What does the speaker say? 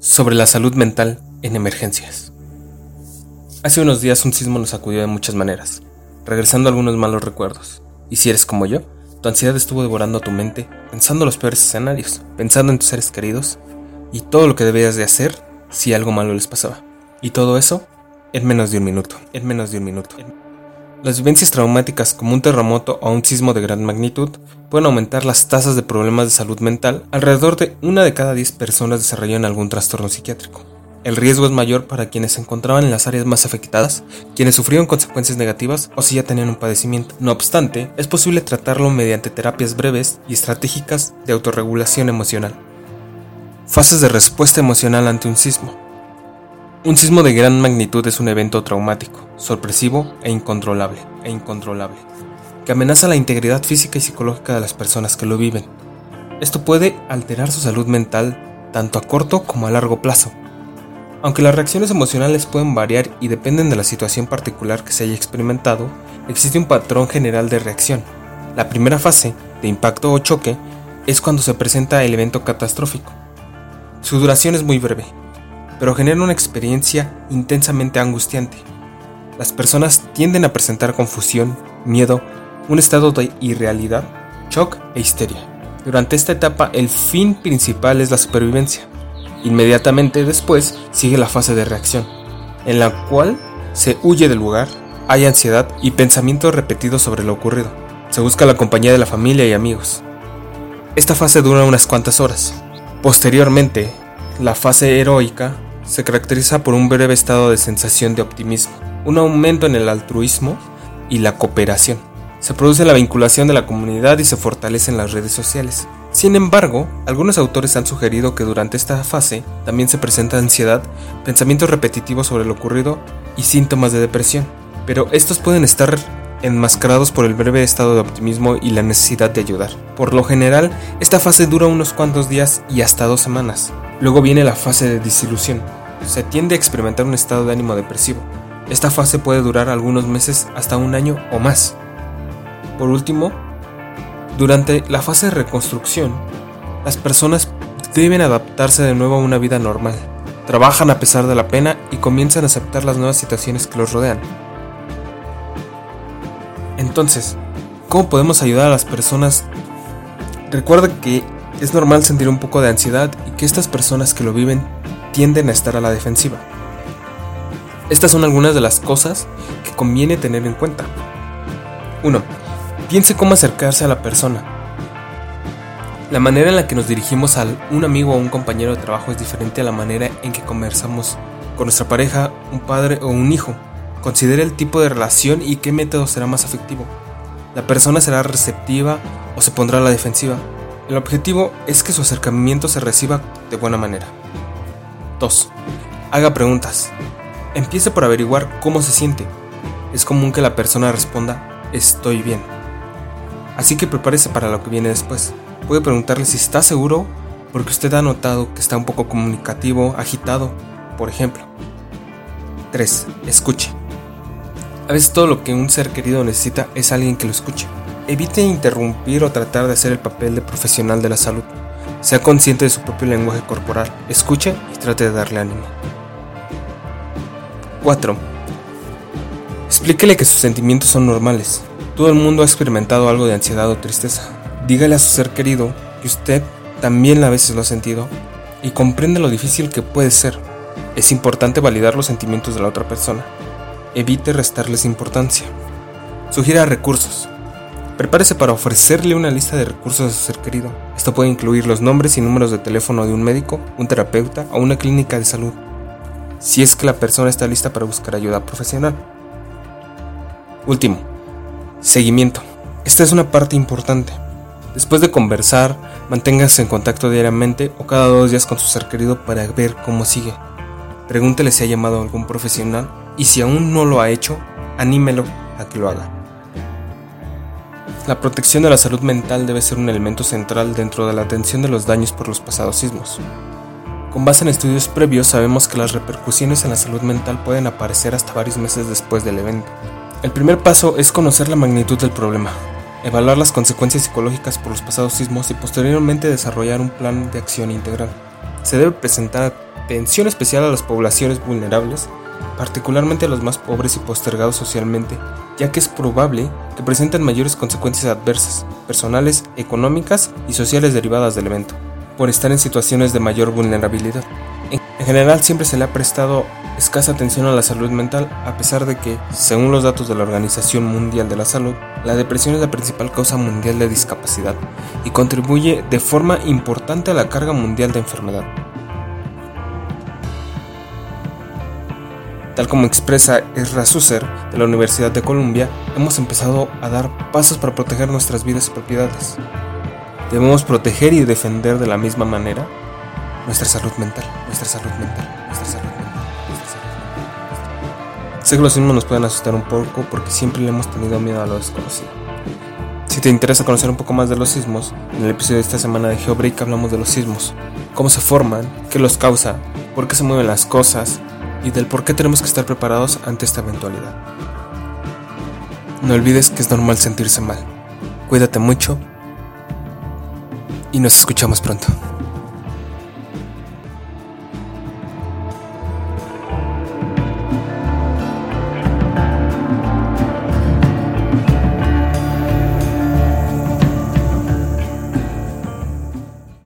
sobre la salud mental en emergencias. Hace unos días un sismo nos sacudió de muchas maneras, regresando algunos malos recuerdos. Y si eres como yo, tu ansiedad estuvo devorando tu mente, pensando los peores escenarios, pensando en tus seres queridos y todo lo que debías de hacer si algo malo les pasaba. Y todo eso en menos de un minuto, en menos de un minuto. Las vivencias traumáticas como un terremoto o un sismo de gran magnitud pueden aumentar las tasas de problemas de salud mental. Alrededor de una de cada 10 personas desarrollan algún trastorno psiquiátrico. El riesgo es mayor para quienes se encontraban en las áreas más afectadas, quienes sufrieron consecuencias negativas o si ya tenían un padecimiento. No obstante, es posible tratarlo mediante terapias breves y estratégicas de autorregulación emocional. Fases de respuesta emocional ante un sismo. Un sismo de gran magnitud es un evento traumático, sorpresivo e incontrolable, e incontrolable, que amenaza la integridad física y psicológica de las personas que lo viven. Esto puede alterar su salud mental tanto a corto como a largo plazo. Aunque las reacciones emocionales pueden variar y dependen de la situación particular que se haya experimentado, existe un patrón general de reacción. La primera fase, de impacto o choque, es cuando se presenta el evento catastrófico. Su duración es muy breve, pero genera una experiencia intensamente angustiante. Las personas tienden a presentar confusión, miedo, un estado de irrealidad, shock e histeria. Durante esta etapa el fin principal es la supervivencia. Inmediatamente después sigue la fase de reacción, en la cual se huye del lugar, hay ansiedad y pensamientos repetidos sobre lo ocurrido. Se busca la compañía de la familia y amigos. Esta fase dura unas cuantas horas. Posteriormente, la fase heroica se caracteriza por un breve estado de sensación de optimismo, un aumento en el altruismo y la cooperación. Se produce la vinculación de la comunidad y se fortalecen las redes sociales. Sin embargo, algunos autores han sugerido que durante esta fase también se presenta ansiedad, pensamientos repetitivos sobre lo ocurrido y síntomas de depresión. Pero estos pueden estar enmascarados por el breve estado de optimismo y la necesidad de ayudar. Por lo general, esta fase dura unos cuantos días y hasta dos semanas. Luego viene la fase de disilusión, se tiende a experimentar un estado de ánimo depresivo. Esta fase puede durar algunos meses hasta un año o más. Por último, durante la fase de reconstrucción, las personas deben adaptarse de nuevo a una vida normal. Trabajan a pesar de la pena y comienzan a aceptar las nuevas situaciones que los rodean. Entonces, ¿cómo podemos ayudar a las personas? Recuerda que es normal sentir un poco de ansiedad y que estas personas que lo viven tienden a estar a la defensiva. Estas son algunas de las cosas que conviene tener en cuenta. 1. Piense cómo acercarse a la persona. La manera en la que nos dirigimos a un amigo o un compañero de trabajo es diferente a la manera en que conversamos con nuestra pareja, un padre o un hijo. Considere el tipo de relación y qué método será más efectivo. La persona será receptiva o se pondrá a la defensiva. El objetivo es que su acercamiento se reciba de buena manera. 2. Haga preguntas. Empiece por averiguar cómo se siente. Es común que la persona responda, estoy bien. Así que prepárese para lo que viene después. Puede preguntarle si está seguro porque usted ha notado que está un poco comunicativo, agitado, por ejemplo. 3. Escuche. A veces todo lo que un ser querido necesita es alguien que lo escuche. Evite interrumpir o tratar de hacer el papel de profesional de la salud. Sea consciente de su propio lenguaje corporal, escuche y trate de darle ánimo. 4. Explíquele que sus sentimientos son normales. Todo el mundo ha experimentado algo de ansiedad o tristeza. Dígale a su ser querido que usted también a veces lo ha sentido y comprende lo difícil que puede ser. Es importante validar los sentimientos de la otra persona. Evite restarles importancia. Sugiera recursos. Prepárese para ofrecerle una lista de recursos a su ser querido. Esto puede incluir los nombres y números de teléfono de un médico, un terapeuta o una clínica de salud, si es que la persona está lista para buscar ayuda profesional. Último, seguimiento. Esta es una parte importante. Después de conversar, manténgase en contacto diariamente o cada dos días con su ser querido para ver cómo sigue. Pregúntele si ha llamado a algún profesional y si aún no lo ha hecho, anímelo a que lo haga. La protección de la salud mental debe ser un elemento central dentro de la atención de los daños por los pasados sismos. Con base en estudios previos sabemos que las repercusiones en la salud mental pueden aparecer hasta varios meses después del evento. El primer paso es conocer la magnitud del problema, evaluar las consecuencias psicológicas por los pasados sismos y posteriormente desarrollar un plan de acción integral. Se debe presentar atención especial a las poblaciones vulnerables, particularmente a los más pobres y postergados socialmente, ya que es probable que presenten mayores consecuencias adversas, personales, económicas y sociales derivadas del evento, por estar en situaciones de mayor vulnerabilidad. En general siempre se le ha prestado escasa atención a la salud mental, a pesar de que, según los datos de la Organización Mundial de la Salud, la depresión es la principal causa mundial de discapacidad y contribuye de forma importante a la carga mundial de enfermedad. Tal como expresa Ezra Susser de la Universidad de Columbia, hemos empezado a dar pasos para proteger nuestras vidas y propiedades. Debemos proteger y defender de la misma manera nuestra salud mental, nuestra salud mental, nuestra salud mental, nuestra salud mental. Sé que los sismos nos pueden asustar un poco porque siempre le hemos tenido miedo a lo desconocido. Si te interesa conocer un poco más de los sismos, en el episodio de esta semana de GeoBreak hablamos de los sismos, cómo se forman, qué los causa, por qué se mueven las cosas y del por qué tenemos que estar preparados ante esta eventualidad. No olvides que es normal sentirse mal. Cuídate mucho y nos escuchamos pronto.